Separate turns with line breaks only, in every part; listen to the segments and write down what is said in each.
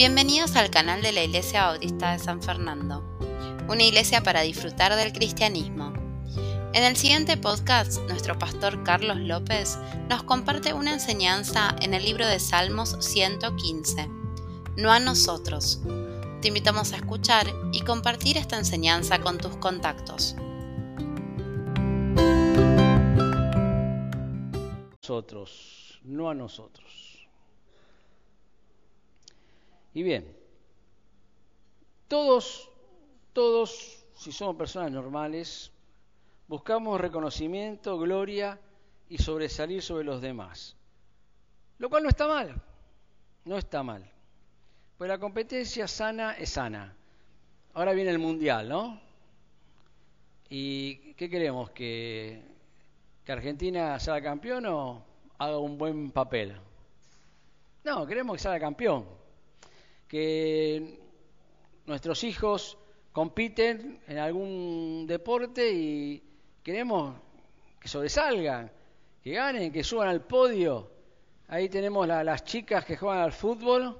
Bienvenidos al canal de la Iglesia Bautista de San Fernando, una iglesia para disfrutar del cristianismo. En el siguiente podcast, nuestro pastor Carlos López nos comparte una enseñanza en el libro de Salmos 115, No a nosotros. Te invitamos a escuchar y compartir esta enseñanza con tus contactos.
Nosotros, no a nosotros. Y bien, todos, todos, si somos personas normales, buscamos reconocimiento, gloria y sobresalir sobre los demás. Lo cual no está mal, no está mal. Pues la competencia sana es sana. Ahora viene el mundial, ¿no? ¿Y qué queremos? ¿Que, que Argentina sea campeón o haga un buen papel? No, queremos que sea campeón que nuestros hijos compiten en algún deporte y queremos que sobresalgan, que ganen, que suban al podio. Ahí tenemos las chicas que juegan al fútbol,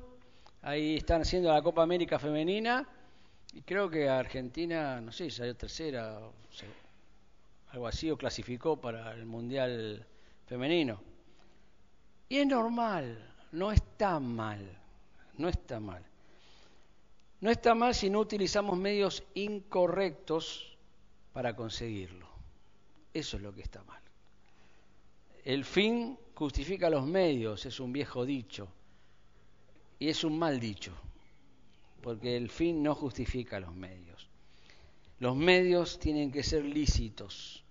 ahí están haciendo la Copa América Femenina y creo que Argentina, no sé, salió tercera, o algo así, o clasificó para el Mundial Femenino. Y es normal, no está mal no está mal. No está mal si no utilizamos medios incorrectos para conseguirlo. Eso es lo que está mal. El fin justifica los medios, es un viejo dicho. Y es un mal dicho, porque el fin no justifica los medios. Los medios tienen que ser lícitos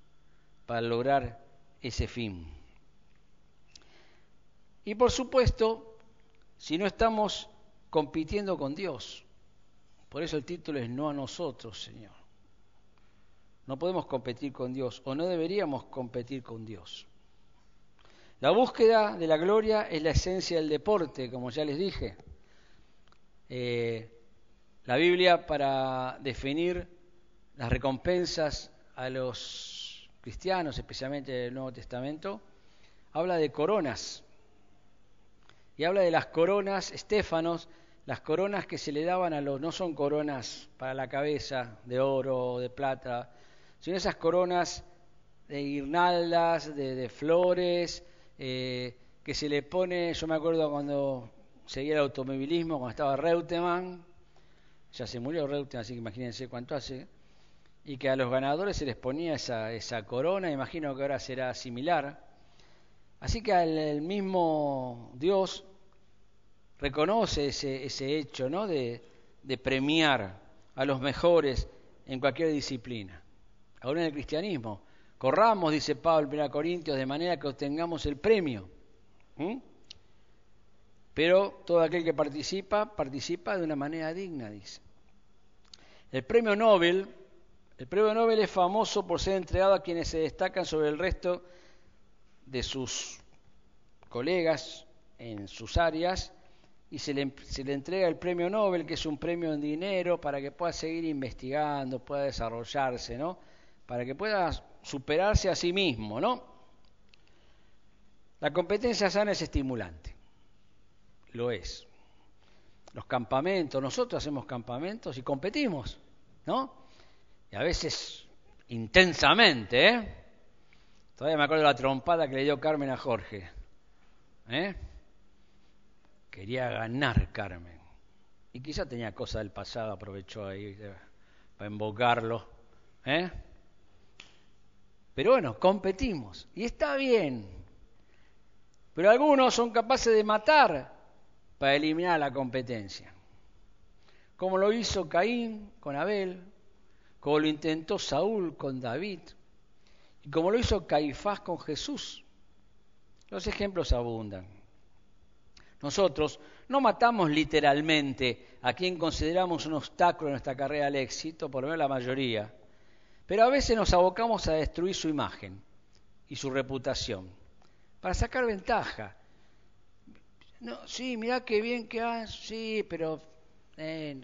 para lograr ese fin. Y por supuesto, si no estamos compitiendo con Dios. Por eso el título es No a nosotros, Señor. No podemos competir con Dios o no deberíamos competir con Dios. La búsqueda de la gloria es la esencia del deporte, como ya les dije. Eh, la Biblia para definir las recompensas a los cristianos, especialmente del Nuevo Testamento, habla de coronas. Y habla de las coronas, estéfanos, las coronas que se le daban a los, no son coronas para la cabeza de oro o de plata, sino esas coronas de guirnaldas, de, flores, eh, que se le pone, yo me acuerdo cuando seguía el automovilismo, cuando estaba Reutemann, ya se murió Reutemann, así que imagínense cuánto hace, y que a los ganadores se les ponía esa, esa corona, imagino que ahora será similar. Así que al mismo Dios reconoce ese, ese hecho ¿no? de, de premiar a los mejores en cualquier disciplina. Ahora en el cristianismo, corramos, dice Pablo en 1 Corintios, de manera que obtengamos el premio. Pero todo aquel que participa, participa de una manera digna, dice. El premio Nobel, el premio Nobel es famoso por ser entregado a quienes se destacan sobre el resto de sus colegas en sus áreas y se le, entrega el premio Nobel, que es un premio en dinero, para que pueda seguir investigando, pueda desarrollarse, ¿no? Para que pueda superarse a sí mismo, ¿no? La competencia sana es estimulante, lo es. Los campamentos, nosotros hacemos campamentos y competimos, ¿no? Y a veces intensamente, ¿eh? Todavía me acuerdo de la trompada que le dio Carmen a Jorge, ¿eh? Quería ganar Carmen. Y quizá tenía cosas del pasado, aprovechó ahí para invocarlo. ¿eh? Pero bueno, competimos. Y está bien. Pero algunos son capaces de matar para eliminar la competencia. Como lo hizo Caín con Abel, como lo intentó Saúl con David, y como lo hizo Caifás con Jesús. Los ejemplos abundan. Nosotros no matamos literalmente a quien consideramos un obstáculo en nuestra carrera al éxito, por lo menos la mayoría, pero a veces nos abocamos a destruir su imagen y su reputación para sacar ventaja. No, sí, mira qué bien que hace, sí, pero eh,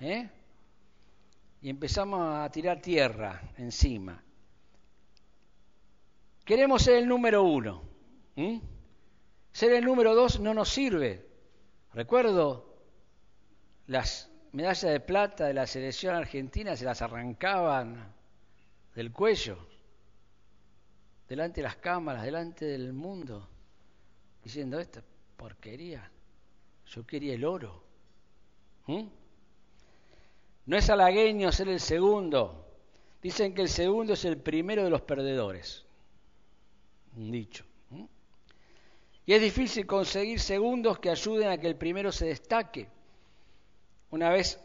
¿eh? Y empezamos a tirar tierra encima. Queremos ser el número uno. Ser el número dos no nos sirve. Recuerdo las medallas de plata de la selección argentina se las arrancaban del cuello, delante de las cámaras, delante del mundo, diciendo esta porquería, yo quería el oro. ¿Mm? No es halagueño ser el segundo. Dicen que el segundo es el primero de los perdedores. Un dicho. Y es difícil conseguir segundos que ayuden a que el primero se destaque. Una vez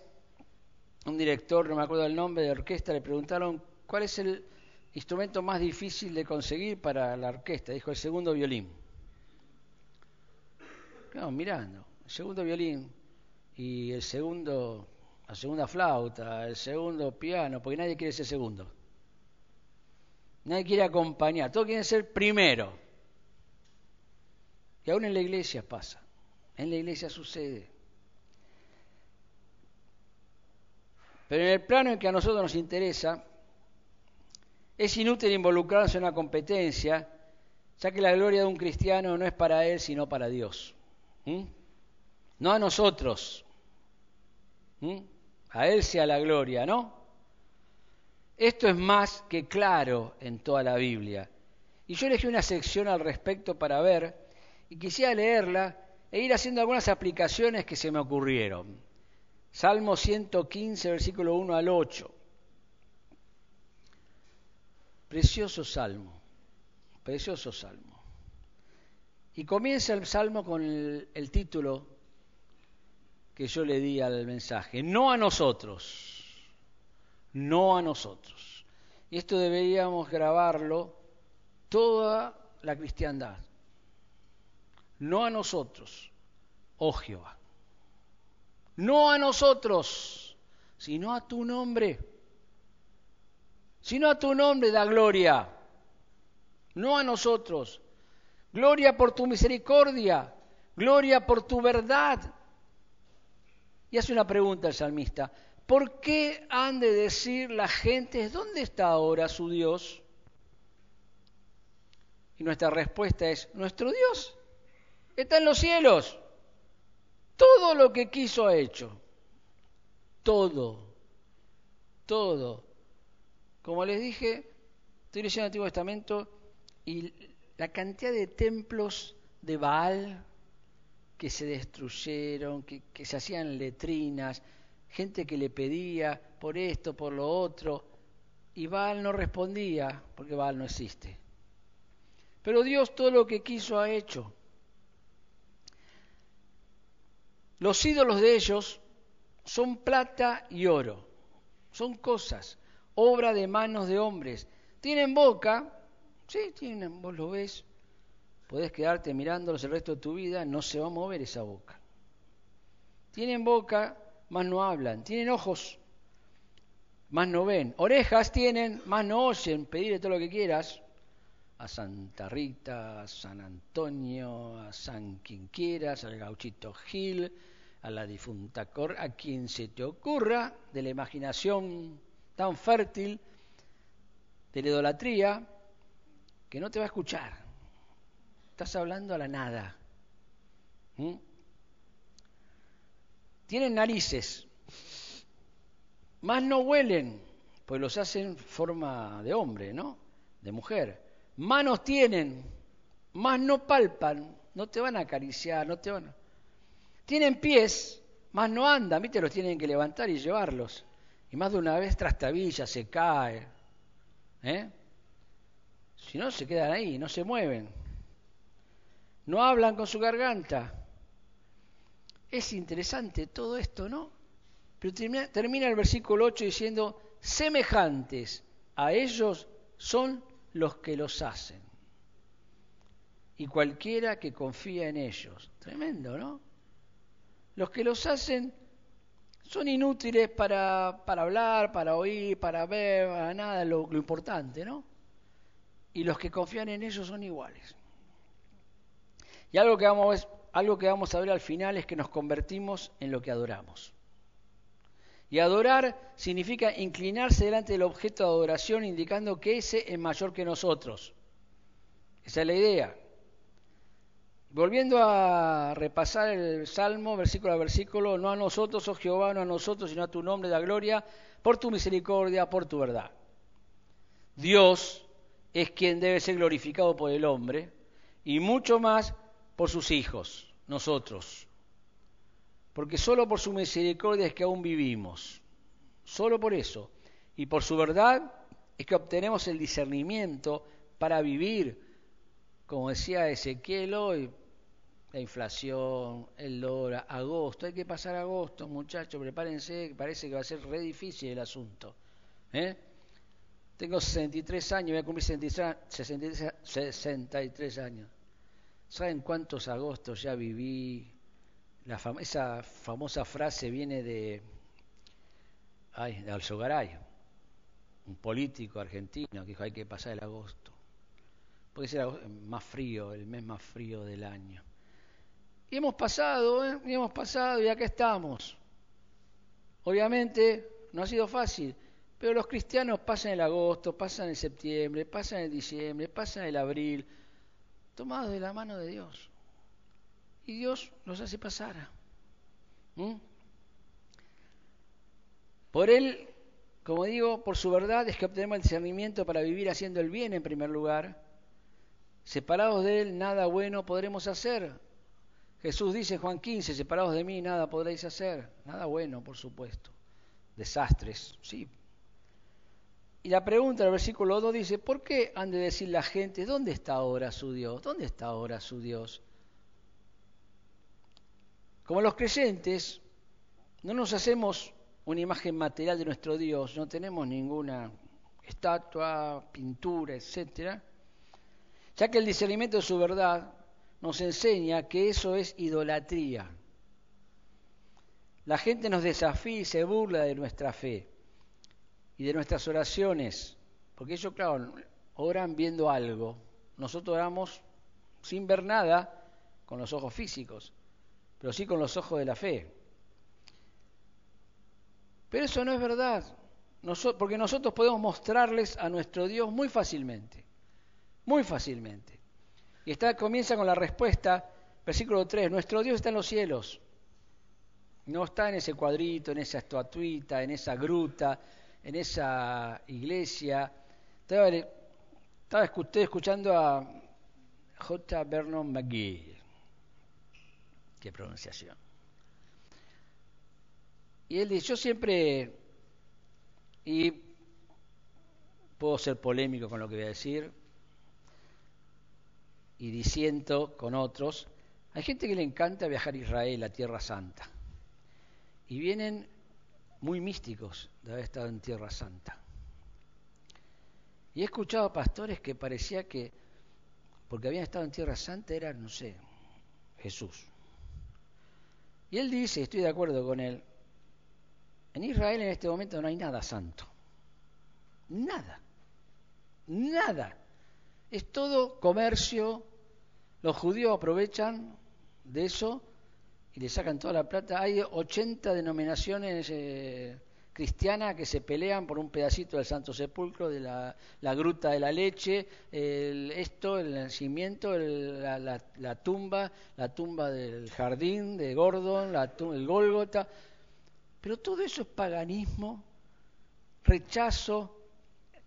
un director, no me acuerdo el nombre de orquesta, le preguntaron cuál es el instrumento más difícil de conseguir para la orquesta. Dijo el segundo violín. Quedamos mirando. El segundo violín y el segundo, la segunda flauta, el segundo piano, porque nadie quiere ser segundo. Nadie quiere acompañar, todos quieren ser primero. Aún en la iglesia pasa, en la iglesia sucede. Pero en el plano en que a nosotros nos interesa, es inútil involucrarse en una competencia, ya que la gloria de un cristiano no es para él, sino para Dios. ¿Mm? No a nosotros. ¿Mm? A él sea la gloria, ¿no? Esto es más que claro en toda la Biblia. Y yo elegí una sección al respecto para ver, y quisiera leerla e ir haciendo algunas aplicaciones que se me ocurrieron. Salmo 115, versículo 1 al 8. Precioso salmo, precioso salmo. Y comienza el salmo con el, título que yo le di al mensaje, no a nosotros, no a nosotros. Y esto deberíamos grabarlo toda la cristiandad. No a nosotros, oh Jehová no a nosotros, sino a tu nombre. Sino a tu nombre da gloria, no a nosotros. Gloria por tu misericordia, gloria por tu verdad. Y hace una pregunta el salmista, ¿por qué han de decir la gente, ¿dónde está ahora su Dios? Y nuestra respuesta es, nuestro Dios está en los cielos. Todo lo que quiso ha hecho. Todo. Todo. Como les dije, estoy leyendo el Antiguo Testamento y la cantidad de templos de Baal que se destruyeron, que, que se hacían letrinas, gente que le pedía por esto, por lo otro, y Baal no respondía, porque Baal no existe. Pero Dios todo lo que quiso ha hecho. Los ídolos de ellos son plata y oro, son cosas, obra de manos de hombres. Tienen boca, sí, tienen, vos lo ves, podés quedarte mirándolos el resto de tu vida, no se va a mover esa boca. Tienen boca, más no hablan. Tienen ojos, más no ven. Orejas tienen, más no oyen. Pedirle todo lo que quieras. A Santa Rita, a San Antonio, a San quien quieras, al gauchito Gil, a la difunta Cor, a quien se te ocurra, de la imaginación tan fértil, de la idolatría, que no te va a escuchar. Estás hablando a la nada. ¿Mm? Tienen narices, más no huelen, pues los hacen forma de hombre, ¿no? De mujer. Manos tienen, más no palpan, no te van a acariciar, no te van a... Tienen pies, más no andan, ¿viste? Los tienen que levantar y llevarlos. Y más de una vez trastabilla, se cae. ¿eh? Si no, se quedan ahí, no se mueven. No hablan con su garganta. Es interesante todo esto, ¿no? Pero termina, termina el versículo 8 diciendo, semejantes a ellos son los que los hacen. Y cualquiera que confía en ellos. Tremendo, ¿no? Los que los hacen son inútiles para, para hablar, para oír, para ver, para nada, lo, importante, ¿no? Y los que confían en ellos son iguales. Y algo que, vamos, algo que vamos a ver al final es que nos convertimos en lo que adoramos. Y adorar significa inclinarse delante del objeto de adoración, indicando que ese es mayor que nosotros. Esa es la idea. Volviendo a repasar el Salmo, versículo a versículo, no a nosotros, oh Jehová, no a nosotros, sino a tu nombre da gloria, por tu misericordia, por tu verdad. Dios es quien debe ser glorificado por el hombre y mucho más por sus hijos, nosotros. Porque solo por su misericordia es que aún vivimos. Solo por eso. Y por su verdad es que obtenemos el discernimiento para vivir, como decía Ezequiel hoy, la inflación, el dólar, agosto, hay que pasar agosto, muchachos, prepárense, parece que va a ser re difícil el asunto. ¿eh? Tengo 63 años, voy a cumplir 63, 63 años. ¿Saben cuántos agostos ya viví? Esa famosa frase viene de, ay, de Alzogaray, un político argentino que dijo hay que pasar el agosto. Puede ser más frío, el mes más frío del año. Y hemos pasado, ¿eh? y hemos pasado y acá estamos. Obviamente no ha sido fácil, pero los cristianos pasan el agosto, pasan el septiembre, pasan el diciembre, pasan el abril, tomados de la mano de Dios. Y Dios los hace pasar. Por Él, como digo, por su verdad es que obtenemos el discernimiento para vivir haciendo el bien en primer lugar. Separados de Él, nada bueno podremos hacer. Jesús dice Juan 15, separados de mí nada podréis hacer, nada bueno, por supuesto. Desastres, sí. Y la pregunta del versículo 2 dice, ¿por qué han de decir la gente, ¿dónde está ahora su Dios? ¿Dónde está ahora su Dios? Como los creyentes, no nos hacemos una imagen material de nuestro Dios, no tenemos ninguna estatua, pintura, etcétera, ya que el discernimiento de su verdad nos enseña que eso es idolatría. La gente nos desafía y se burla de nuestra fe y de nuestras oraciones, porque ellos, claro, oran viendo algo. Nosotros oramos sin ver nada con los ojos físicos, pero sí con los ojos de la fe. Pero eso no es verdad, porque nosotros podemos mostrarles a nuestro Dios muy fácilmente, muy fácilmente. Y está, comienza con la respuesta, versículo 3, nuestro Dios está en los cielos. No está en ese cuadrito, en esa estatuita, en esa gruta, en esa iglesia. Estaba, estaba escuchando a J. Vernon McGee. Qué pronunciación. Y él dice, yo siempre, y puedo ser polémico con lo que voy a decir, y diciendo con otros, hay gente que le encanta viajar a Israel, a Tierra Santa, y vienen muy místicos de haber estado en Tierra Santa. Y he escuchado a pastores que parecía que, porque habían estado en Tierra Santa, era, no sé, Jesús. Y él dice, estoy de acuerdo con él, en Israel en este momento no hay nada santo. Nada. Nada. Es todo comercio, los judíos aprovechan de eso y le sacan toda la plata. Hay 80 denominaciones eh, cristianas que se pelean por un pedacito del Santo Sepulcro, de la, gruta de la leche, el, esto, el nacimiento, la, tumba, la tumba del jardín de Gordon, el Gólgota. Pero todo eso es paganismo, rechazo,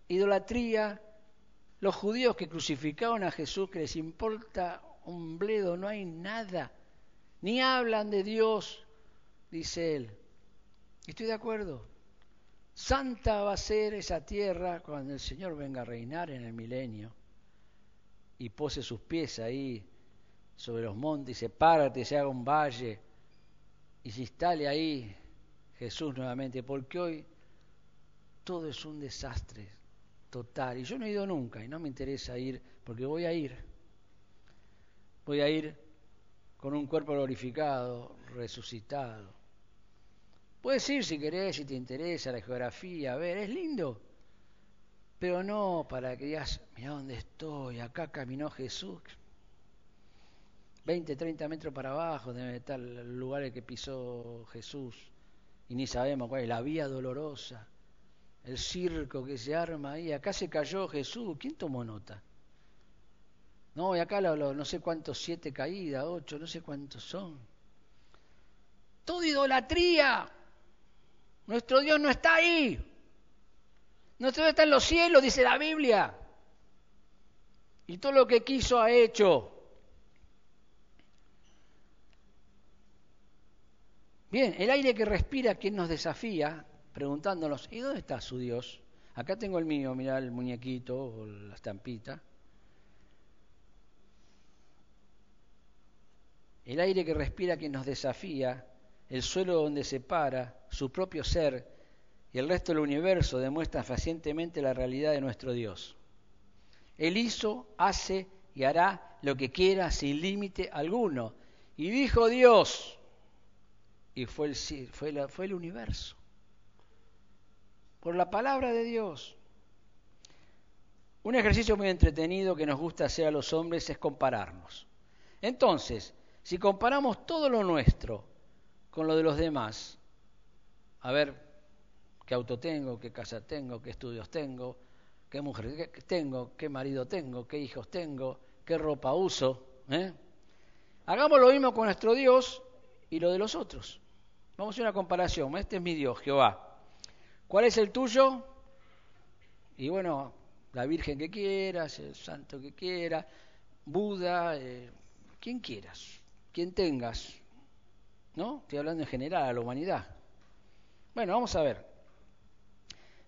idolatría, los judíos que crucificaron a Jesús, que les importa un bledo, no hay nada, ni hablan de Dios, dice él. Estoy de acuerdo. Santa va a ser esa tierra cuando el Señor venga a reinar en el milenio y pose sus pies ahí sobre los montes y se párate se haga un valle y se instale ahí Jesús nuevamente, porque hoy todo es un desastre total. Y yo no he ido nunca y no me interesa ir porque voy a ir. Voy a ir con un cuerpo glorificado, resucitado. Puedes ir si querés, si te interesa la geografía, a ver, es lindo. Pero no para que digas, mira dónde estoy, acá caminó Jesús. 20, 30 metros para abajo debe estar el lugar que pisó Jesús. Y ni sabemos cuál es, la vía dolorosa el circo que se arma ahí. Acá se cayó Jesús. ¿Quién tomó nota? No, y acá no sé cuántos, siete caídas, ocho, no sé cuántos son. Todo idolatría. Nuestro Dios no está ahí. Nuestro Dios está en los cielos, dice la Biblia. Y todo lo que quiso ha hecho. Bien, el aire que respira, quien nos desafía, preguntándonos, ¿y dónde está su Dios? Acá tengo el mío, mira el muñequito o la estampita. El aire que respira quien nos desafía, el suelo donde se para, su propio ser y el resto del universo demuestran fehacientemente la realidad de nuestro Dios. Él hizo, hace y hará lo que quiera sin límite alguno. Y dijo Dios, y fue el, fue, fue el universo. Por la palabra de Dios. Un ejercicio muy entretenido que nos gusta hacer a los hombres es compararnos. Entonces, si comparamos todo lo nuestro con lo de los demás, a ver qué auto tengo, qué casa tengo, qué estudios tengo, qué mujer tengo, qué marido tengo, qué hijos tengo, qué ropa uso. ¿eh? Hagamos lo mismo con nuestro Dios y lo de los otros. Vamos a una comparación. Este es mi Dios, Jehová. ¿Cuál es el tuyo? Y bueno, la Virgen que quieras, el santo que quieras, Buda, eh, quien quieras, quien tengas. ¿No? Estoy hablando en general, a la humanidad. Bueno, vamos a ver.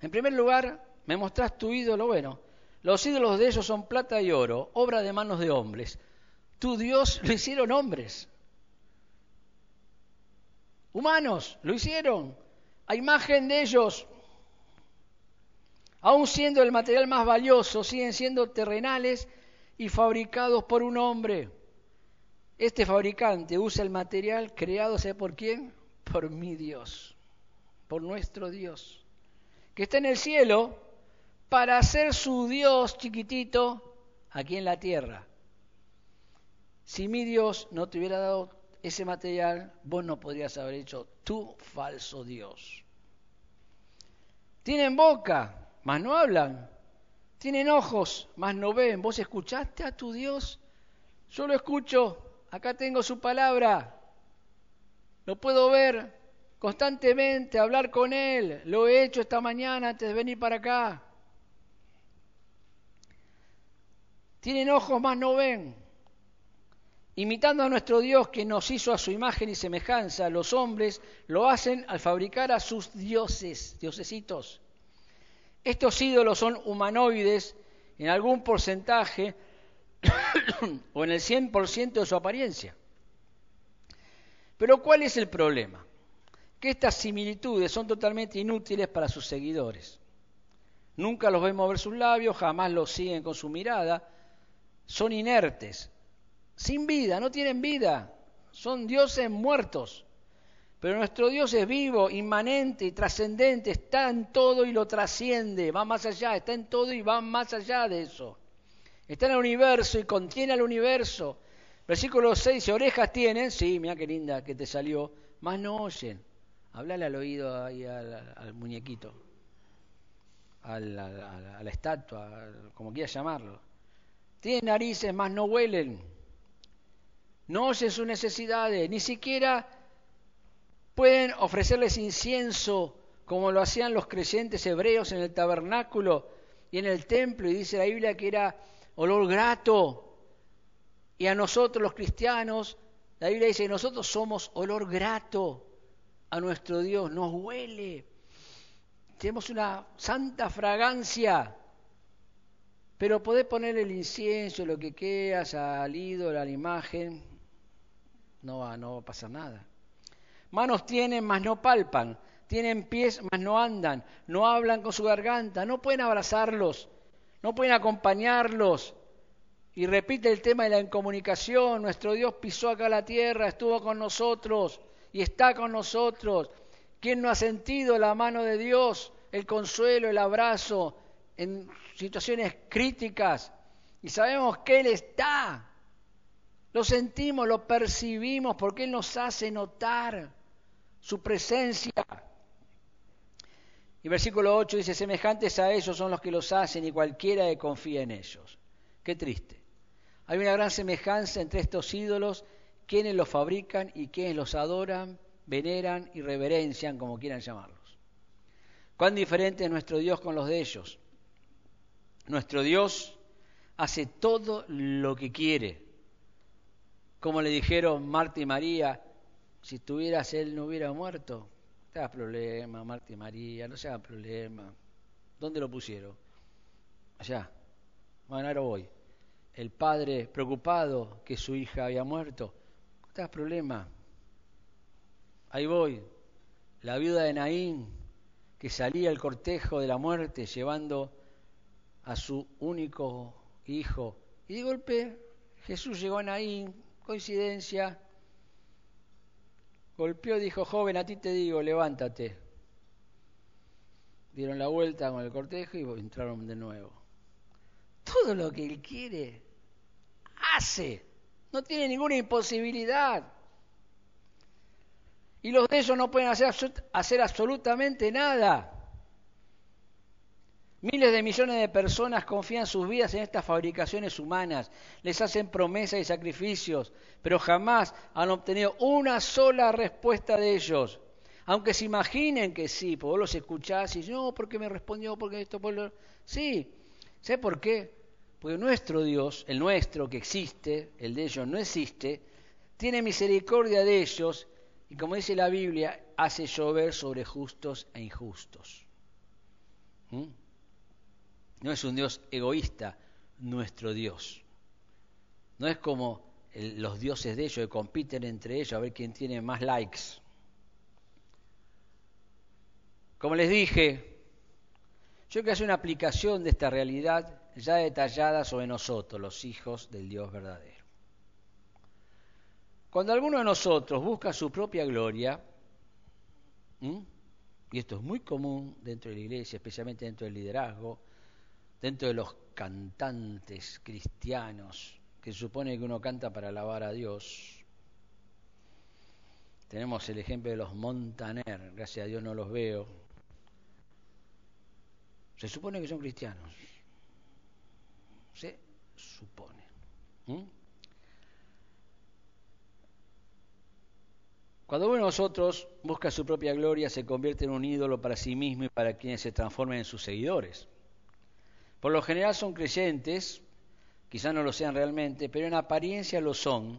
En primer lugar, me mostrás tu ídolo. Bueno, los ídolos de ellos son plata y oro, obra de manos de hombres. Tu Dios lo hicieron hombres. Humanos, lo hicieron. A imagen de ellos. Aún siendo el material más valioso, siguen siendo terrenales y fabricados por un hombre. Este fabricante usa el material creado, ¿sabe por quién? Por mi Dios, por nuestro Dios, que está en el cielo para ser su Dios chiquitito aquí en la tierra. Si mi Dios no te hubiera dado ese material, vos no podrías haber hecho tu falso Dios. Tienen boca, mas no hablan. Tienen ojos, mas no ven. ¿Vos escuchaste a tu Dios? Yo lo escucho. Acá tengo su palabra. Lo puedo ver constantemente, hablar con Él. Lo he hecho esta mañana antes de venir para acá. Tienen ojos, mas no ven. Imitando a nuestro Dios que nos hizo a su imagen y semejanza, los hombres lo hacen al fabricar a sus dioses, diosesitos. Estos ídolos son humanoides en algún porcentaje o en el 100% de su apariencia. Pero ¿cuál es el problema? Que estas similitudes son totalmente inútiles para sus seguidores. Nunca los ven mover sus labios, jamás los siguen con su mirada, son inertes, sin vida, no tienen vida, son dioses muertos. Pero nuestro Dios es vivo, inmanente y trascendente, está en todo y lo trasciende, va más allá, está en todo y va más allá de eso. Está en el universo y contiene al universo. Versículo 6, si orejas tienen, sí, mira qué linda que te salió, más no oyen. Háblale al oído ahí al, muñequito, a la estatua, como quieras llamarlo. Tienen narices, más no huelen. No oyen sus necesidades, ni siquiera pueden ofrecerles incienso como lo hacían los creyentes hebreos en el tabernáculo y en el templo. Y dice la Biblia que era olor grato. Y a nosotros los cristianos, la Biblia dice que nosotros somos olor grato a nuestro Dios, nos huele. Tenemos una santa fragancia pero podés poner el incienso, lo que quieras, al ídolo, a la imagen, no va, no va a pasar nada. Manos tienen, mas no palpan. Tienen pies, mas no andan. No hablan con su garganta. No pueden abrazarlos. No pueden acompañarlos. Y repite el tema de la incomunicación. Nuestro Dios pisó acá la tierra, estuvo con nosotros y está con nosotros. ¿Quién no ha sentido la mano de Dios, el consuelo, el abrazo, en situaciones críticas y sabemos que Él está. Lo sentimos, lo percibimos porque Él nos hace notar su presencia. Y versículo 8 dice, semejantes a ellos son los que los hacen y cualquiera que confía en ellos. Qué triste. Hay una gran semejanza entre estos ídolos, quienes los fabrican y quienes los adoran, veneran y reverencian, como quieran llamarlos. Cuán diferente es nuestro Dios con los de ellos. Nuestro Dios hace todo lo que quiere. Como le dijeron Marta y María, si estuvieras él no hubiera muerto. No hagas problema, Marta y María, no se problema. ¿Dónde lo pusieron? Allá. Bueno, ahora voy. El padre preocupado que su hija había muerto. Hagas problema. Ahí voy. La viuda de Naín, que salía el cortejo de la muerte llevando a su único hijo. Y de golpe Jesús llegó a Naín, coincidencia, golpeó y dijo, joven, a ti te digo, levántate. Dieron la vuelta con el cortejo y entraron de nuevo. Todo lo que él quiere, hace. No tiene ninguna imposibilidad. Y los de ellos no pueden hacer, hacer absolutamente nada. Miles de millones de personas confían sus vidas en estas fabricaciones humanas, les hacen promesas y sacrificios, pero jamás han obtenido una sola respuesta de ellos. Aunque se imaginen que sí, porque vos los escuchás y no, porque me respondió, porque esto, por lo... Sí, ¿sé por qué? Porque nuestro Dios, el nuestro que existe, el de ellos no existe, tiene misericordia de ellos y como dice la Biblia, hace llover sobre justos e injustos. ¿Mm? No es un Dios egoísta, nuestro Dios. No es como los dioses de ellos que compiten entre ellos a ver quién tiene más likes. Como les dije, yo quiero hacer una aplicación de esta realidad ya detallada sobre nosotros, los hijos del Dios verdadero. Cuando alguno de nosotros busca su propia gloria, y esto es muy común dentro de la iglesia, especialmente dentro del liderazgo, dentro de los cantantes cristianos, que se supone que uno canta para alabar a Dios. Tenemos el ejemplo de los Montaner, gracias a Dios no los veo. Se supone que son cristianos. Se supone. Cuando uno de nosotros busca su propia gloria, se convierte en un ídolo para sí mismo y para quienes se transformen en sus seguidores. Por lo general son creyentes, quizás no lo sean realmente, pero en apariencia lo son,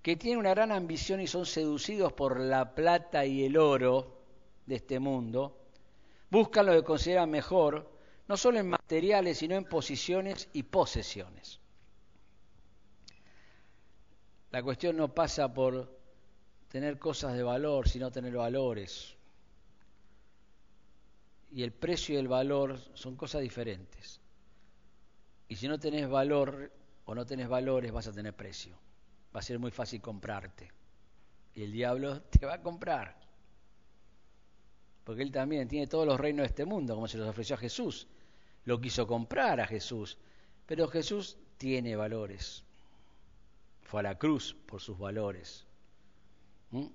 que tienen una gran ambición y son seducidos por la plata y el oro de este mundo, buscan lo que consideran mejor, no solo en materiales, sino en posiciones y posesiones. La cuestión no pasa por tener cosas de valor, sino tener valores y el precio y el valor son cosas diferentes. Y si no tenés valor o no tenés valores, vas a tener precio. Va a ser muy fácil comprarte. Y el diablo te va a comprar. Porque él también tiene todos los reinos de este mundo, como se los ofreció a Jesús. Lo quiso comprar a Jesús. Pero Jesús tiene valores. Fue a la cruz por sus valores. ¿Mm?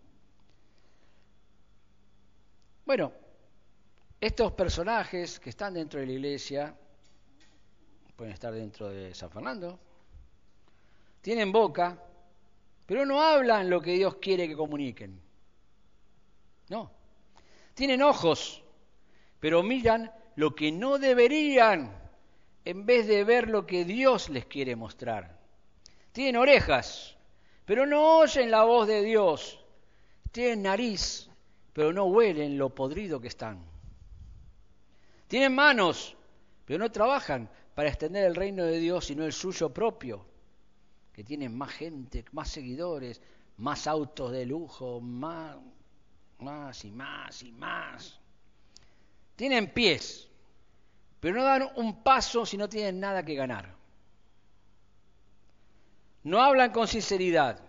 Bueno, estos personajes que están dentro de la iglesia, pueden estar dentro de San Fernando, tienen boca, pero no hablan lo que Dios quiere que comuniquen. No. Tienen ojos, pero miran lo que no deberían en vez de ver lo que Dios les quiere mostrar. Tienen orejas, pero no oyen la voz de Dios. Tienen nariz, pero no huelen lo podrido que están. Tienen manos, pero no trabajan para extender el reino de Dios, sino el suyo propio. Que tienen más gente, más seguidores, más autos de lujo, más, más y más y más. Tienen pies, pero no dan un paso si no tienen nada que ganar. No hablan con sinceridad.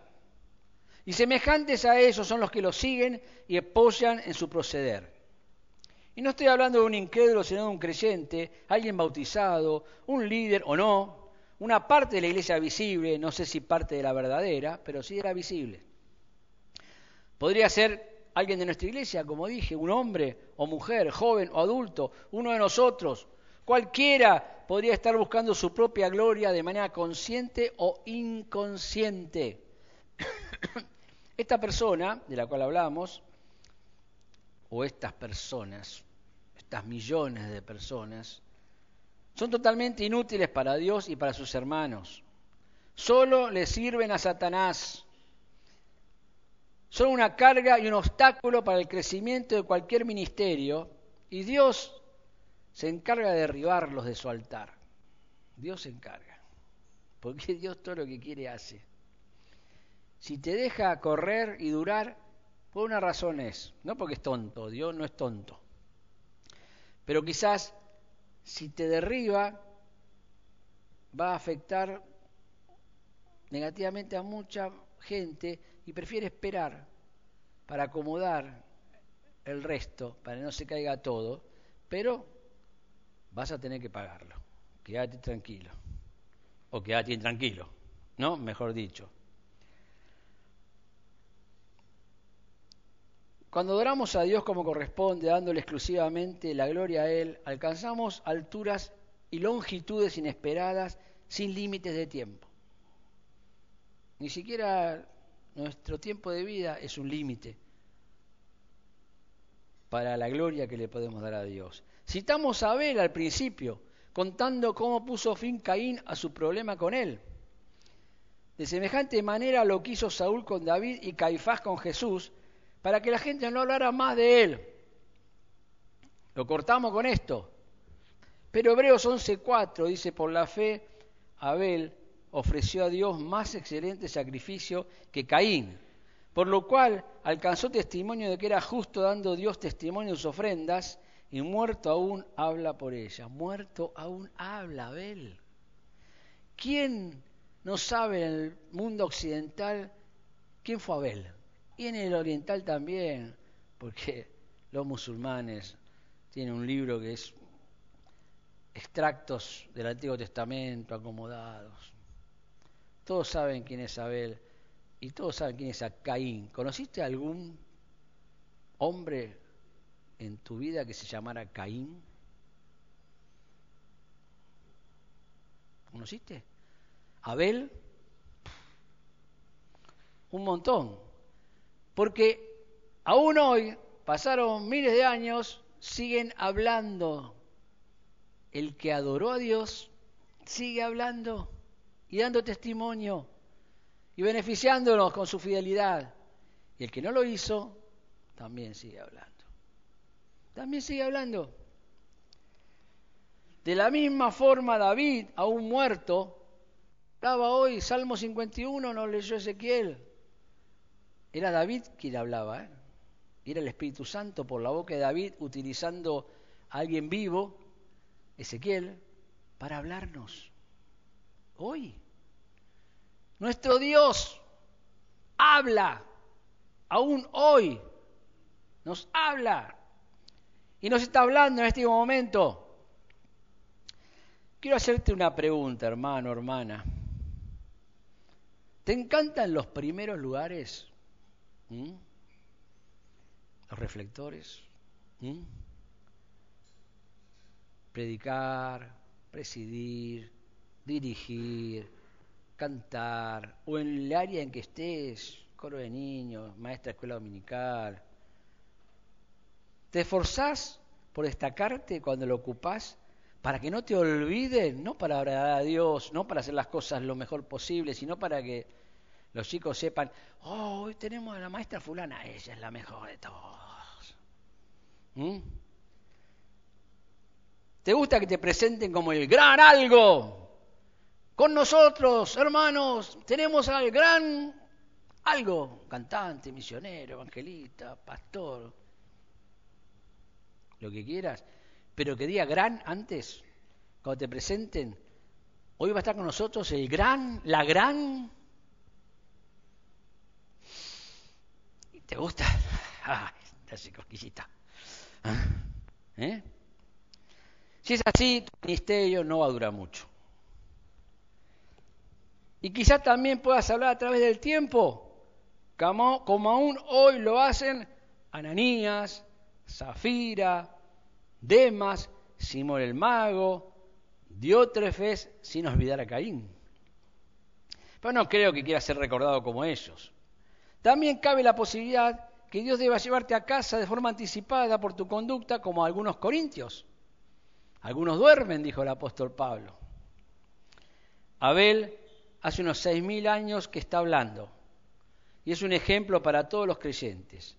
Y semejantes a ellos son los que los siguen y apoyan en su proceder. Y no estoy hablando de un incrédulo, sino de un creyente, alguien bautizado, un líder o no, una parte de la iglesia visible, no sé si parte de la verdadera, pero sí era visible. Podría ser alguien de nuestra iglesia, como dije, un hombre o mujer, joven o adulto, uno de nosotros, Cualquiera podría estar buscando su propia gloria de manera consciente o inconsciente. Esta persona de la cual hablamos, o estas personas, estas millones de personas, son totalmente inútiles para Dios y para sus hermanos. Solo le sirven a Satanás. Son una carga y un obstáculo para el crecimiento de cualquier ministerio y Dios se encarga de derribarlos de su altar. Dios se encarga. Porque Dios todo lo que quiere hace. Si te deja correr y durar, por una razón es, no porque es tonto, Dios no es tonto. Pero quizás si te derriba, va a afectar negativamente a mucha gente y prefiere esperar para acomodar el resto, para que no se caiga todo, pero vas a tener que pagarlo. Quédate tranquilo. O quédate intranquilo, ¿no? Mejor dicho. Cuando adoramos a Dios como corresponde, dándole exclusivamente la gloria a Él, alcanzamos alturas y longitudes inesperadas sin límites de tiempo. Ni siquiera nuestro tiempo de vida es un límite para la gloria que le podemos dar a Dios. Citamos a Abel al principio, contando cómo puso fin Caín a su problema con él. De semejante manera lo quiso Saúl con David y Caifás con Jesús, para que la gente no hablara más de él. Lo cortamos con esto. Pero Hebreos 11:4 dice, por la fe, Abel ofreció a Dios más excelente sacrificio que Caín, por lo cual alcanzó testimonio de que era justo dando Dios testimonio de sus ofrendas, y muerto aún habla por ella. Muerto aún habla Abel. ¿Quién no sabe en el mundo occidental quién fue Abel? Y en el oriental también, porque los musulmanes tienen un libro que es extractos del Antiguo Testamento acomodados. Todos saben quién es Abel y todos saben quién es Caín. ¿Conociste algún hombre en tu vida que se llamara Caín? ¿Conociste? Abel, un montón. Porque aún hoy, pasaron miles de años, siguen hablando. El que adoró a Dios sigue hablando y dando testimonio y beneficiándonos con su fidelidad. Y el que no lo hizo, también sigue hablando. También sigue hablando. De la misma forma David, aún muerto, hablaba hoy, Salmo 51, no leyó Ezequiel, era David quien hablaba, ¿eh? era el Espíritu Santo por la boca de David utilizando a alguien vivo, Ezequiel, para hablarnos. Hoy, nuestro Dios habla, aún hoy, nos habla y nos está hablando en este momento. Quiero hacerte una pregunta, hermano, hermana. ¿Te encantan los primeros lugares? ¿Mm? Los reflectores. ¿Mm? Predicar, presidir, dirigir, cantar, o en el área en que estés, coro de niños, maestra de escuela dominical. ¿Te esforzás por destacarte cuando lo ocupás? Para que no te olviden, no para agradar a Dios, no para hacer las cosas lo mejor posible, sino para que los chicos sepan, oh, hoy tenemos a la maestra fulana, ella es la mejor de todos. ¿Mm? ¿Te gusta que te presenten como el gran algo? Con nosotros, hermanos, tenemos al gran algo, cantante, misionero, evangelista, pastor, lo que quieras, pero que diga gran antes, cuando te presenten, hoy va a estar con nosotros el gran, la gran ¿Te gusta? Ah. ¿Ah? ¿Eh? Si es así, tu ministerio no va a durar mucho. Y quizás también puedas hablar a través del tiempo, como, como aún hoy lo hacen Ananías, Zafira, Demas, Simón el mago, Diótrefes, sin olvidar a Caín. Pero no creo que quiera ser recordado como ellos. También cabe la posibilidad que Dios deba llevarte a casa de forma anticipada por tu conducta, como algunos corintios. Algunos duermen, dijo el apóstol Pablo. Abel hace unos seis mil años que está hablando y es un ejemplo para todos los creyentes.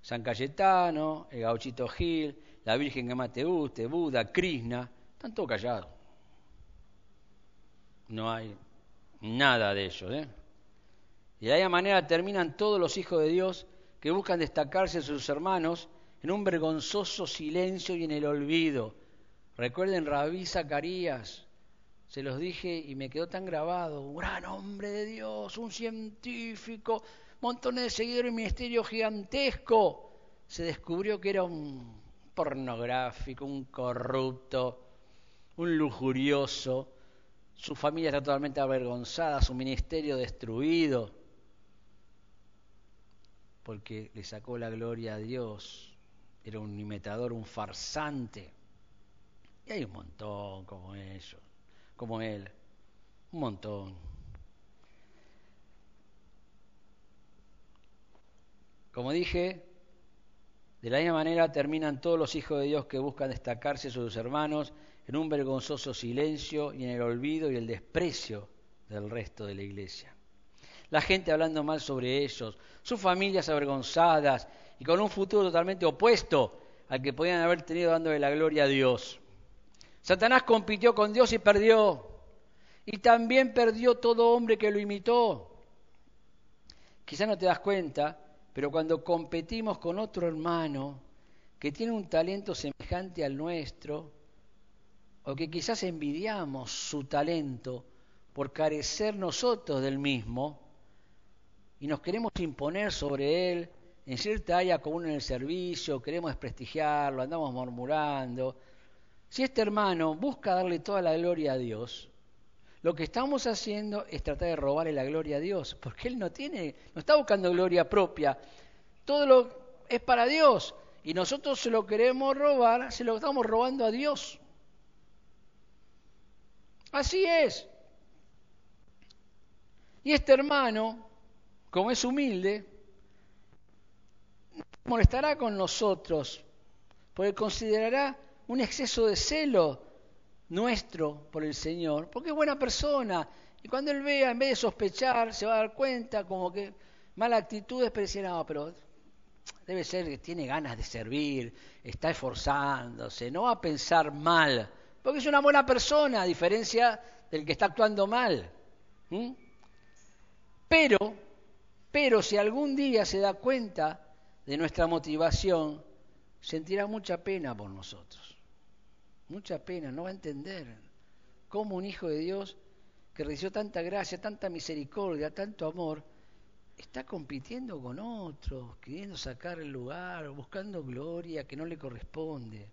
San Cayetano, el gauchito Gil, la Virgen que más te guste, Buda, Krishna, están todos callados. No hay nada de ello. ¿eh? Y de esa manera terminan todos los hijos de Dios que buscan destacarse de sus hermanos en un vergonzoso silencio y en el olvido. Recuerden Rabí Zacarías, se los dije y me quedó tan grabado, un gran hombre de Dios, un científico, montones de seguidores, un ministerio gigantesco. Se descubrió que era un pornográfico, un corrupto, un lujurioso. Su familia está totalmente avergonzada, su ministerio destruido, porque le sacó la gloria a Dios. Era un imitador, un farsante. Y hay un montón como ellos como él. Un montón. Como dije, de la misma manera terminan todos los hijos de Dios que buscan destacarse sobre sus hermanos en un vergonzoso silencio y en el olvido y el desprecio del resto de la iglesia. La gente hablando mal sobre ellos, sus familias avergonzadas y con un futuro totalmente opuesto al que podían haber tenido dándole la gloria a Dios. Satanás compitió con Dios y perdió. Y también perdió todo hombre que lo imitó. Quizá no te das cuenta, pero cuando competimos con otro hermano que tiene un talento semejante al nuestro, o que quizás envidiamos su talento por carecer nosotros del mismo, y nos queremos imponer sobre él en cierta área común en el servicio, queremos desprestigiarlo, andamos murmurando, si este hermano busca darle toda la gloria a Dios, lo que estamos haciendo es tratar de robarle la gloria a Dios, porque él no tiene, no está buscando gloria propia. Todo lo es para Dios y nosotros se lo queremos robar, se lo estamos robando a Dios. Así es. Y este hermano, como es humilde, molestará con nosotros, porque considerará un exceso de celo nuestro por el Señor, porque es buena persona. Y cuando Él vea, en vez de sospechar, se va a dar cuenta como que mala actitud es decir, no, pero debe ser que tiene ganas de servir, está esforzándose, no va a pensar mal, porque es una buena persona, a diferencia del que está actuando mal. Pero, pero si algún día se da cuenta de nuestra motivación, sentirá mucha pena por nosotros mucha pena, no va a entender cómo un hijo de Dios que recibió tanta gracia, tanta misericordia, tanto amor, está compitiendo con otros, queriendo sacar el lugar, buscando gloria que no le corresponde.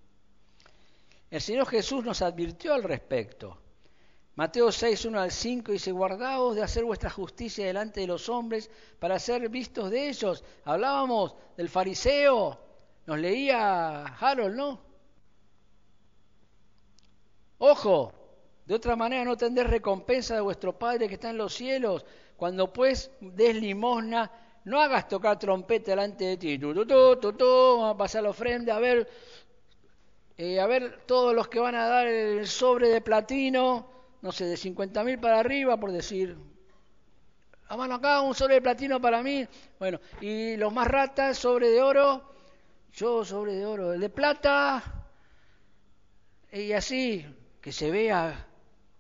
El Señor Jesús nos advirtió al respecto. Mateo 6, 1 al 5 dice, guardaos de hacer vuestra justicia delante de los hombres para ser vistos de ellos. Hablábamos del fariseo, nos leía Harold, ¿no? Ojo, de otra manera no tendréis recompensa de vuestro Padre que está en los cielos. Cuando pues des limosna, no hagas tocar trompeta delante de ti. Tu, tu, tu, vamos a pasar la ofrenda, a ver, eh, a ver todos los que van a dar el sobre de platino, no sé, de 50 mil para arriba, por decir. A mano acá, un sobre de platino para mí. Bueno, y los más ratas, sobre de oro. Yo sobre de oro. El de plata. Y así, que se vea.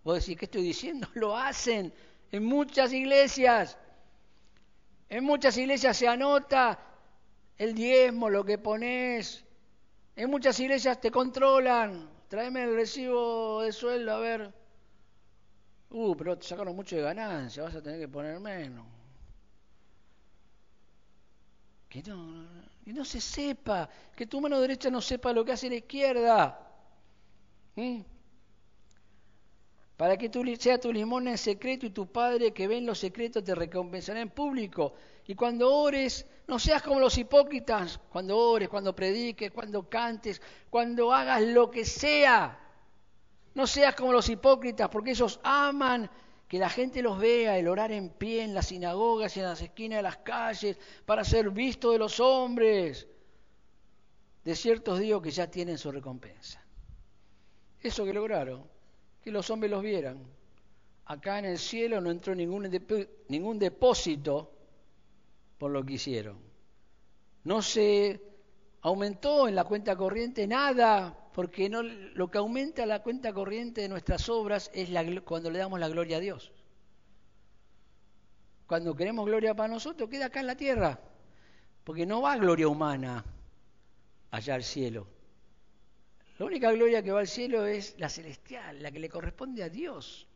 Vos decís, ¿qué estoy diciendo? Lo hacen en muchas iglesias. En muchas iglesias se anota el diezmo, lo que pones. En muchas iglesias te controlan. Tráeme el recibo de sueldo, a ver. Uh, pero te sacaron mucho de ganancia, vas a tener que poner menos. Que no, que no se sepa, que tu mano derecha no sepa lo que hace la izquierda. ¿Mm? Para que tú sea tu limón en secreto y tu Padre que ve en los secretos te recompensará en público. Y cuando ores, no seas como los hipócritas, cuando ores, cuando prediques, cuando cantes, cuando hagas lo que sea. No seas como los hipócritas, porque ellos aman que la gente los vea, el orar en pie en las sinagogas y en las esquinas de las calles, para ser visto de los hombres. De ciertos digo que ya tienen su recompensa. Eso que lograron que los hombres los vieran. Acá en el cielo no entró ningún, ningún depósito por lo que hicieron. No se aumentó en la cuenta corriente nada, porque no, lo que aumenta la cuenta corriente de nuestras obras es la, cuando le damos la gloria a Dios. Cuando queremos gloria para nosotros, queda acá en la tierra, porque no va gloria humana allá al cielo. La única gloria que va al cielo es la celestial, la que le corresponde a Dios.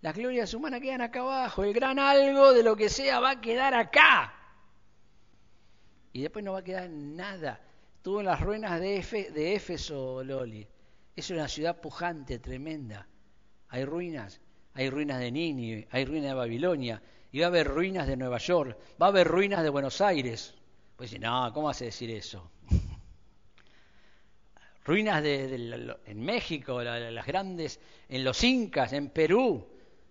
Las glorias humanas quedan acá abajo, el gran algo de lo que sea va a quedar acá. Y después no va a quedar nada. Estuvo en las ruinas de, de Éfeso, Loli. Es una ciudad pujante, tremenda. Hay ruinas, hay ruinas de Nínive, hay ruinas de Babilonia, y va a haber ruinas de Nueva York, va a haber ruinas de Buenos Aires. Pues no, ¿cómo a decir eso? Ruinas de, en México, las grandes, en los Incas, en Perú,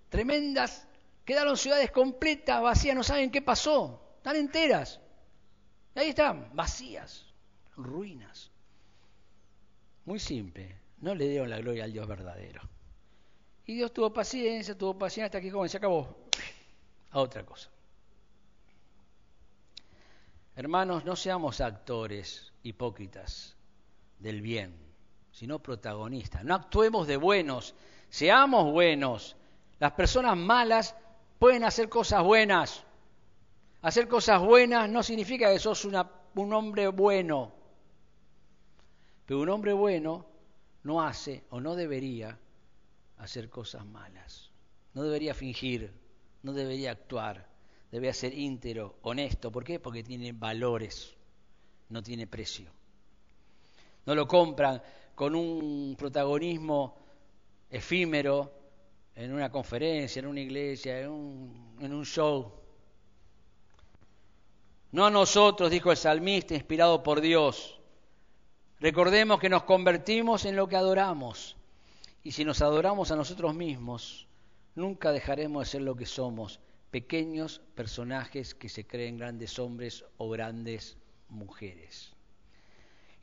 tremendas, quedaron ciudades completas, vacías, no saben qué pasó, están enteras. Y ahí están, vacías, ruinas. Muy simple, no le dieron la gloria al Dios verdadero. Y Dios tuvo paciencia, tuvo paciencia hasta que como se acabó. A otra cosa. Hermanos, no seamos actores hipócritas del bien, sino protagonistas. No actuemos de buenos, seamos buenos. Las personas malas pueden hacer cosas buenas. Hacer cosas buenas no significa que sos un hombre bueno. Pero un hombre bueno no hace o no debería hacer cosas malas. No debería fingir, no debería actuar. Debería ser íntegro, honesto. ¿Por qué? Porque tiene valores, no tiene precio no lo compran con un protagonismo efímero en una conferencia, en una iglesia, en un, en un show. No a nosotros, dijo el salmista, inspirado por Dios. Recordemos que nos convertimos en lo que adoramos. Y si nos adoramos a nosotros mismos, nunca dejaremos de ser lo que somos, pequeños personajes que se creen grandes hombres o grandes mujeres.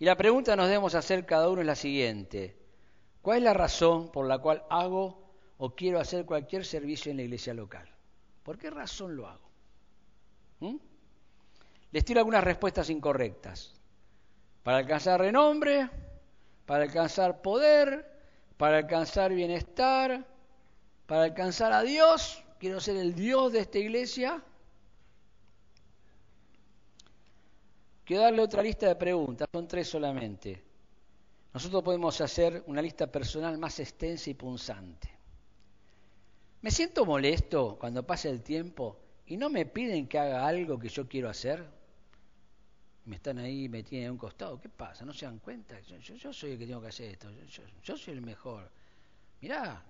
Y la pregunta nos debemos hacer cada uno es la siguiente. ¿Cuál es la razón por la cual hago o quiero hacer cualquier servicio en la iglesia local? ¿Por qué razón lo hago? ¿Mm? Les tiro algunas respuestas incorrectas. Para alcanzar renombre, para alcanzar poder, para alcanzar bienestar, para alcanzar a Dios, quiero ser el Dios de esta iglesia, Quiero darle otra lista de preguntas, son tres solamente. Nosotros podemos hacer una lista personal más extensa y punzante. ¿Me siento molesto cuando pasa el tiempo y no me piden que haga algo que yo quiero hacer? Me están ahí, me tienen a un costado. ¿Qué pasa? ¿No se dan cuenta? Yo, soy el que tengo que hacer esto. Yo, soy el mejor. Mirá,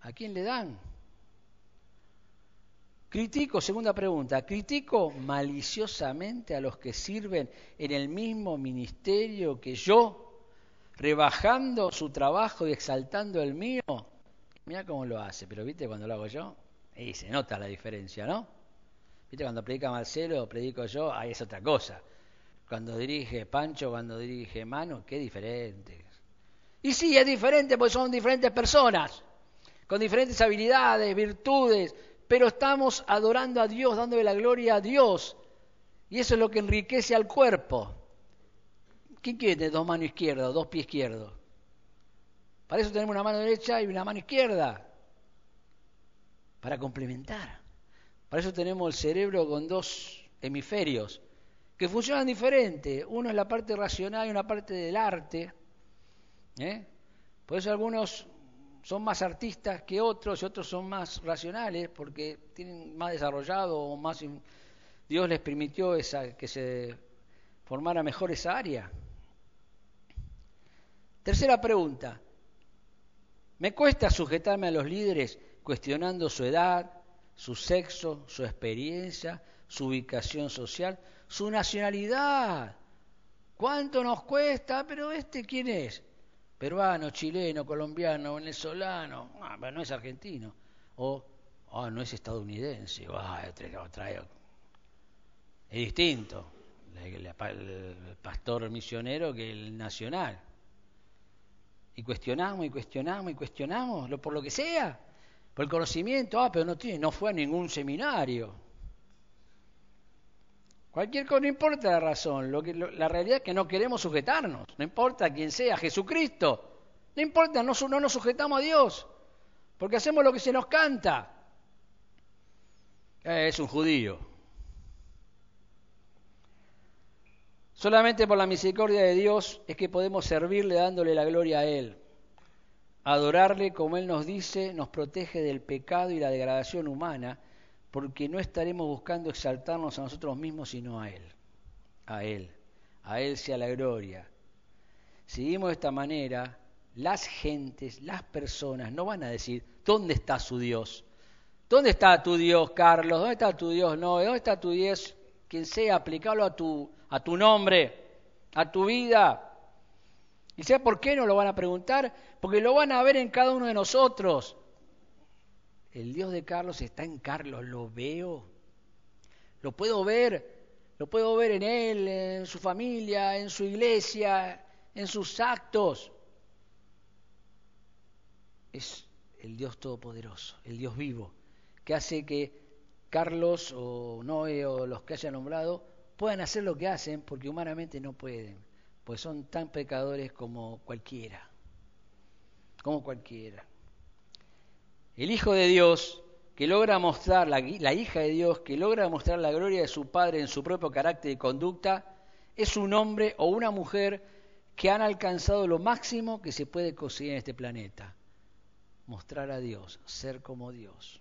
¿a quién le dan? Critico, segunda pregunta, critico maliciosamente a los que sirven en el mismo ministerio que yo, rebajando su trabajo y exaltando el mío. Mira cómo lo hace, pero viste cuando lo hago yo, ahí se nota la diferencia, ¿no? Viste cuando predica Marcelo, predico yo, ahí es otra cosa. Cuando dirige Pancho, cuando dirige Mano, qué diferente. Y sí, es diferente porque son diferentes personas, con diferentes habilidades, virtudes, pero estamos adorando a Dios, dándole la gloria a Dios. Y eso es lo que enriquece al cuerpo. ¿Quién quiere dos manos izquierdas, dos pies izquierdos? Para eso tenemos una mano derecha y una mano izquierda. Para complementar. Para eso tenemos el cerebro con dos hemisferios que funcionan diferente. Uno es la parte racional y una parte del arte. ¿eh? Por eso algunos son más artistas que otros y otros son más racionales porque tienen más desarrollado o más Dios les permitió esa que se formara mejor esa área. Tercera pregunta. Me cuesta sujetarme a los líderes cuestionando su edad, su sexo, su experiencia, su ubicación social, su nacionalidad. ¿Cuánto nos cuesta? Pero este quién es? Peruano, chileno, colombiano, venezolano. Ah, no es argentino. O ah, no es estadounidense. Ah, es distinto. El pastor misionero que el nacional. Y cuestionamos y cuestionamos y cuestionamos, por lo que sea. Por el conocimiento, ah, pero no, tiene, no fue a ningún seminario. Cualquier cosa, no importa la razón, lo que, la realidad es que no queremos sujetarnos, no importa quién sea, Jesucristo, no importa, no, no nos sujetamos a Dios, porque hacemos lo que se nos canta. Eh, es un judío. Solamente por la misericordia de Dios es que podemos servirle dándole la gloria a Él. Adorarle, como Él nos dice, nos protege del pecado y la degradación humana, porque no estaremos buscando exaltarnos a nosotros mismos, sino a Él. A Él. A Él sea la gloria. Si vivimos de esta manera, las gentes, las personas no van a decir, ¿dónde está su Dios? ¿Dónde está tu Dios, Carlos? ¿Dónde está tu Dios? No, ¿dónde está tu Dios? Quien sea, aplicarlo a tu, a tu nombre, a tu vida. ¿Y sea por qué no lo van a preguntar? Porque lo van a ver en cada uno de nosotros. El Dios de Carlos está en Carlos, lo veo. Lo puedo ver, lo puedo ver en él, en su familia, en su iglesia, en sus actos. Es el Dios todopoderoso, el Dios vivo, que hace que Carlos o Noé o los que haya nombrado puedan hacer lo que hacen porque humanamente no pueden pues son tan pecadores como cualquiera, como cualquiera. El Hijo de Dios, que logra mostrar, la, hija de Dios, que logra mostrar la gloria de su Padre en su propio carácter y conducta, es un hombre o una mujer que han alcanzado lo máximo que se puede conseguir en este planeta. Mostrar a Dios, ser como Dios.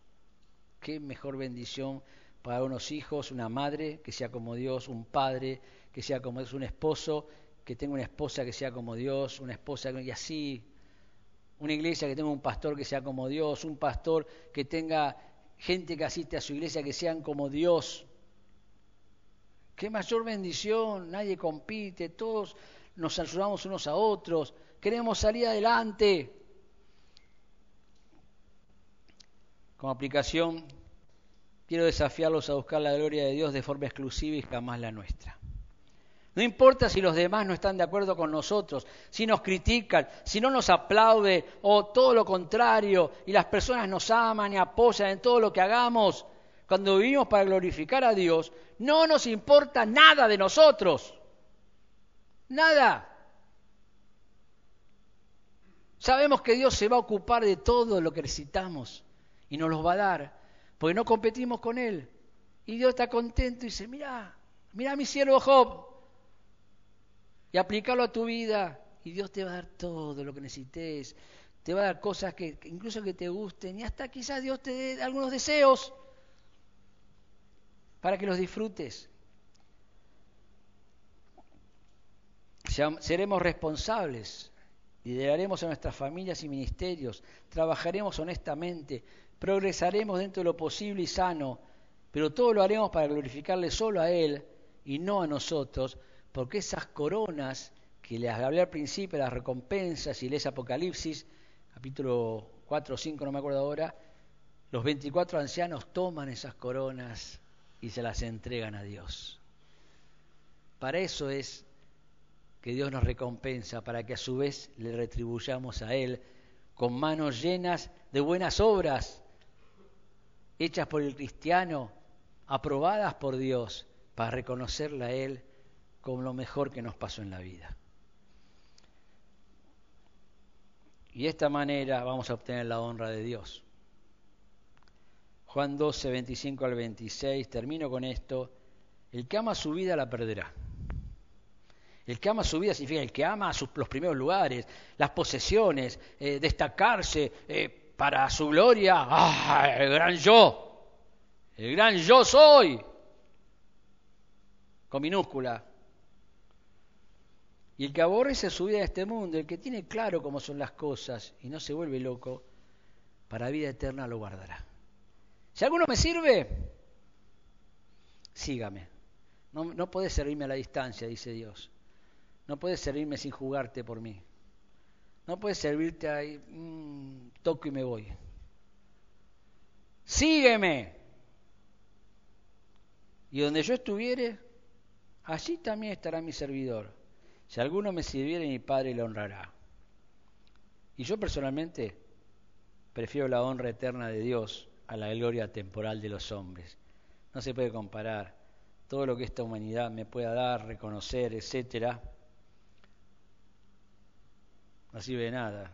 Qué mejor bendición para unos hijos, una madre que sea como Dios, un padre que sea como Dios, un esposo que tenga una esposa que sea como Dios, una esposa y así, una iglesia que tenga un pastor que sea como Dios, un pastor que tenga gente que asiste a su iglesia que sean como Dios. Qué mayor bendición, nadie compite, todos nos ayudamos unos a otros, queremos salir adelante. Como aplicación, quiero desafiarlos a buscar la gloria de Dios de forma exclusiva y jamás la nuestra. No importa si los demás no están de acuerdo con nosotros, si nos critican, si no nos aplauden o todo lo contrario y las personas nos aman y apoyan en todo lo que hagamos. Cuando vivimos para glorificar a Dios, no nos importa nada de nosotros. Nada. Sabemos que Dios se va a ocupar de todo lo que necesitamos y nos los va a dar, porque no competimos con Él. Y Dios está contento y dice, mira, mira mi siervo Job, y aplicarlo a tu vida. Y Dios te va a dar todo lo que necesites. Te va a dar cosas que, incluso que te gusten. Y hasta quizás Dios te dé algunos deseos para que los disfrutes. Seremos responsables, lideraremos a nuestras familias y ministerios, trabajaremos honestamente, progresaremos dentro de lo posible y sano, pero todo lo haremos para glorificarle solo a Él y no a nosotros, porque esas coronas que les hablé al principio, las recompensas, y lees Apocalipsis, capítulo 4 o 5, no me acuerdo ahora, los 24 ancianos toman esas coronas y se las entregan a Dios. Para eso es que Dios nos recompensa, para que a su vez le retribuyamos a Él con manos llenas de buenas obras, hechas por el cristiano, aprobadas por Dios, para reconocerle a Él como lo mejor que nos pasó en la vida. Y de esta manera vamos a obtener la honra de Dios. Juan 12, 25 al 26, termino con esto. El que ama su vida la perderá. El que ama su vida significa el que ama los primeros lugares, las posesiones, eh, destacarse eh, para su gloria. ¡Ah, el gran yo! El gran yo soy. Con minúscula Y el que aborrece su vida en este mundo, el que tiene claro cómo son las cosas y no se vuelve loco, para vida eterna lo guardará. Si alguno me sirve, sígame. No, no podés servirme a la distancia, dice Dios. No puedes servirme sin jugarte por mí. No puedes servirte ahí, mmm, toco y me voy. Sígueme. Y donde yo estuviere, allí también estará mi servidor. Si alguno me sirviere, mi Padre le honrará. Y yo personalmente prefiero la honra eterna de Dios a la gloria temporal de los hombres. No se puede comparar todo lo que esta humanidad me pueda dar, reconocer, etcétera. No sirve de nada